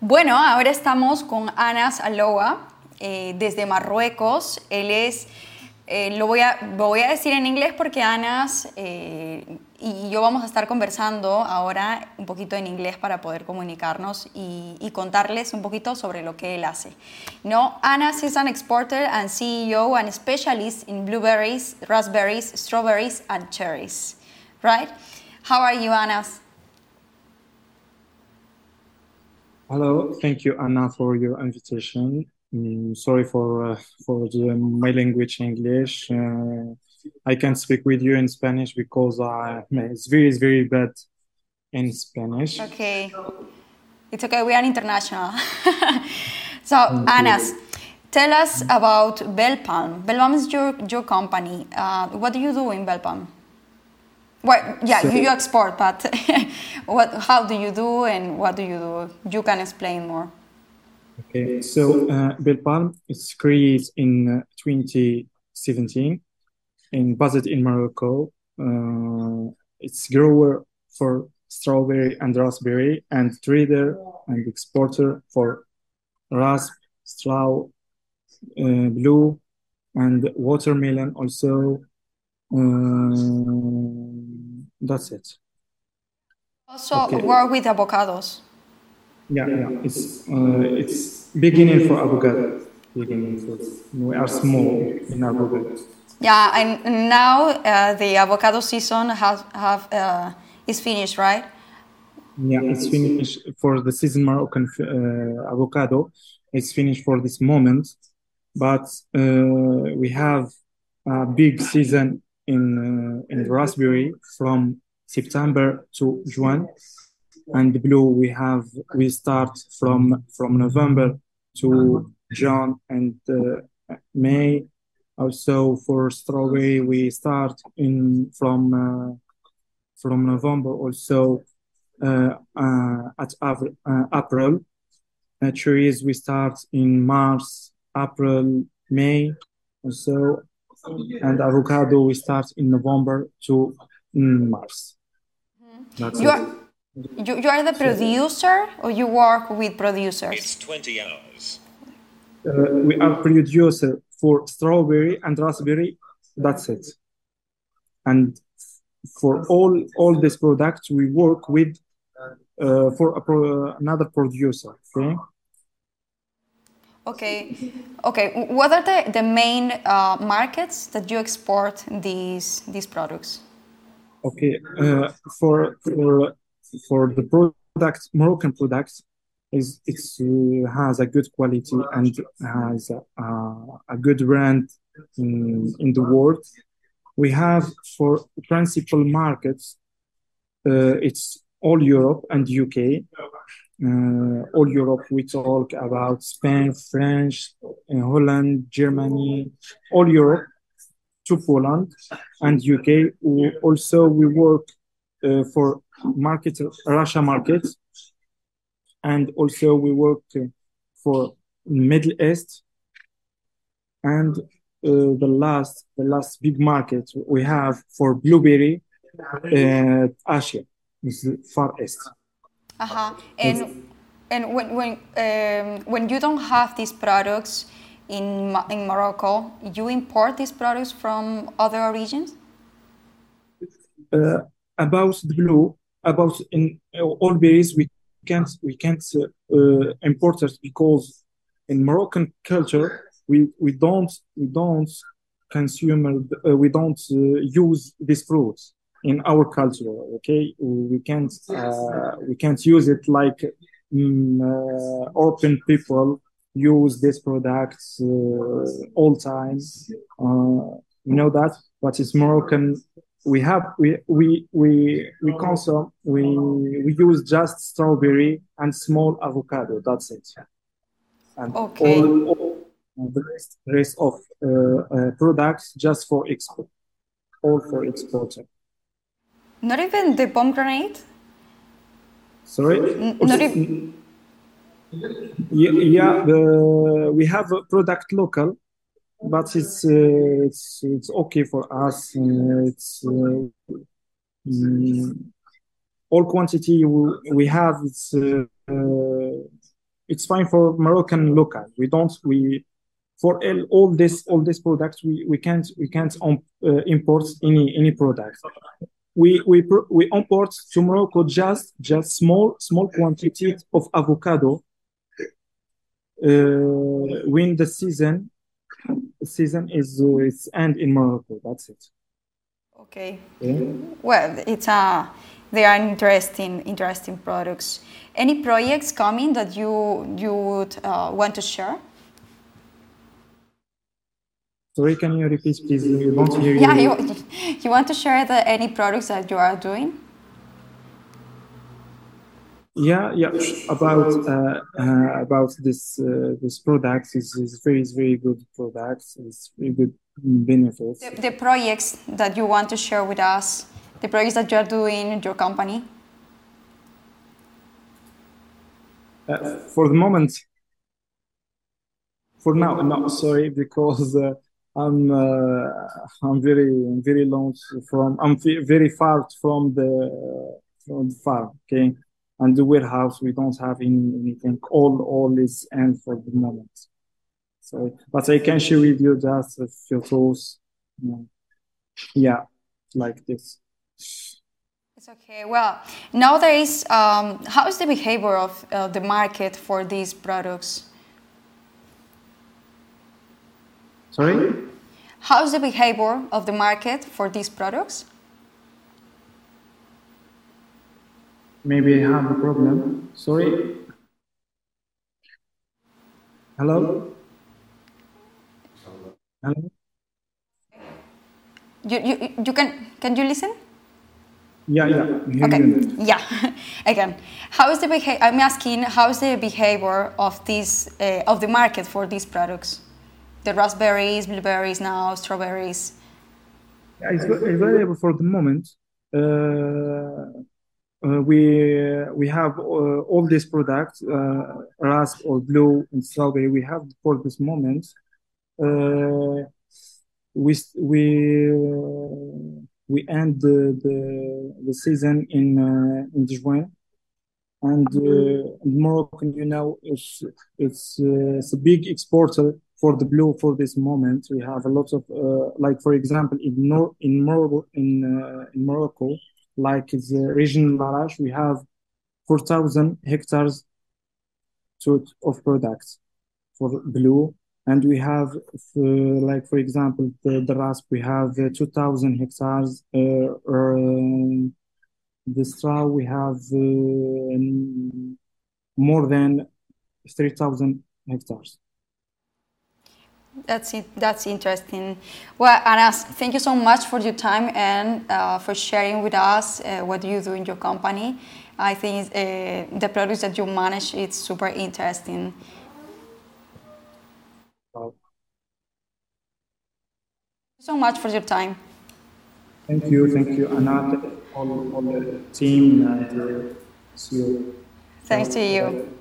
Bueno, ahora estamos con Anas Aloa eh, desde Marruecos. Él es, eh, lo, voy a, voy a decir en inglés porque Anas eh, y yo vamos a estar conversando ahora un poquito en inglés para poder comunicarnos y, y, contarles un poquito sobre lo que él hace. No, Anas is an exporter and CEO and specialist in blueberries, raspberries, strawberries and cherries. Right? How are you, Anas? Hello, thank you, Anna, for your invitation. Mm, sorry for uh, for the, my language English. Uh, I can't speak with you in Spanish because I, it's very very bad in Spanish. Okay, it's okay. We are international. so, Anass, tell us about Belpalm. Belpalm is your your company. Uh, what do you do in Belpalm? Well, yeah, so, you, you, export, but what, how do you do and what do you do? You can explain more. Okay, so uh, Belpalm is created in uh, 2017 and based in Morocco. Uh, it's grower for strawberry and raspberry and trader and exporter for rasp, straw, uh, blue, and watermelon also um, that's it. Also, okay. work with avocados. Yeah, yeah. It's uh, it's beginning for avocado. Beginning for we are small in avocado. Yeah, and now uh, the avocado season has have uh, is finished, right? Yeah, it's finished for the season Moroccan uh, avocado. It's finished for this moment, but uh, we have a big season in uh, in raspberry from September to June, and blue we have we start from from November to June and uh, May. Also for strawberry we start in from uh, from November also uh, uh, at uh, April. cherries we start in March, April, May. Also and avocado we start in November to March. Mm-hmm. You are, you, you are the producer or you work with producers? It's 20 hours. Uh, we are producer for strawberry and raspberry. That's it. And for all all these products, we work with uh, for pro another producer. Okay. Okay, okay. What are the, the main uh, markets that you export these these products? Okay, uh, for for for the product Moroccan products, is it's uh, has a good quality and has a, a good brand in in the world. We have for principal markets, uh, it's all Europe and UK uh, all Europe, we talk about Spain, French, uh, Holland, Germany, all Europe to Poland and UK. We also, we work uh, for market Russia market, and also we work uh, for Middle East, and uh, the last the last big market we have for blueberry, uh, Asia, is Far East. Uh-huh. And and when when um, when you don't have these products in in Morocco, you import these products from other regions. Uh, about the blue, about in all berries, we can't we can't uh, import it because in Moroccan culture we we don't we don't consume uh, we don't uh, use these fruits in our culture okay? We can't uh, we can't use it like um, uh, open people use these products uh, all time. Uh, you know that? But it's moroccan we have we we we we consume we we use just strawberry and small avocado. That's it. And okay. all, all the rest, rest of uh, uh, products just for export all for exporting not even the pomegranate? Sorry? N not even... Yeah, yeah the, we have a product local, but it's uh, it's it's okay for us. Uh, it's uh, mm, all quantity we, have. It's uh, it's fine for Moroccan local. We don't we for all, all this all these products we, we can't we can't um, uh, import any any product. We we we import to Morocco just just small small quantity of avocado. Uh, when the season season is uh, it's end in Morocco. That's it. Okay. Yeah. Well, it's a uh, they are interesting interesting products. Any projects coming that you you would uh, want to share? Sorry, can you repeat, please? You don't hear yeah, you. you, want to share the, any products that you are doing? Yeah, yeah. About uh, uh, about this uh, this product is is very very good product. It's very good benefits. The, the, projects that you want to share with us, the projects that you are doing in your company. Uh, for the moment, for now, no, sorry, because uh, I'm uh, I'm very very long from I'm very far from the from the farm. Okay, and the warehouse we don't have any, anything. All all is end for the moment. So, but I can share with you just a few tools. Yeah, like this. It's okay. Well, nowadays. Um, how is the behavior of uh, the market for these products? Sorry. How's the behavior of the market for these products? Maybe I have a problem. Sorry. Hello? Hello? You, you, you can, can you listen? Yeah, yeah. Okay. Yeah, again, how is the behavior? I'm asking, how is the behavior of this uh, of the market for these products? The raspberries, blueberries now, strawberries? Yeah, it's available for the moment. Uh, uh, we we have uh, all these products, uh, rasp or blue and strawberry. We have for this moment. Uh, we we we end the, the, the season in in June, and Morocco, you know, it's it's, it's a big exporter for the blue for this moment. We have a lot of, uh, like for example, in Nor in Morocco, in, uh, in Morocco, like the region Larache, we have 4,000 hectares to, of products for blue. And we have, uh, like for example, the, the rasp, we have uh, 2,000 hectares. Uh, uh, the straw, we have uh, more than 3,000 hectares. That's it. That's interesting. Well, Anass, thank you so much for your time and uh, for sharing with us uh, what you do in your company. I think uh, the products that you manage it's super interesting. Thank you so much for your time. Thank you, thank you, Anat, all, all the team, and uh, see you. Thanks to you.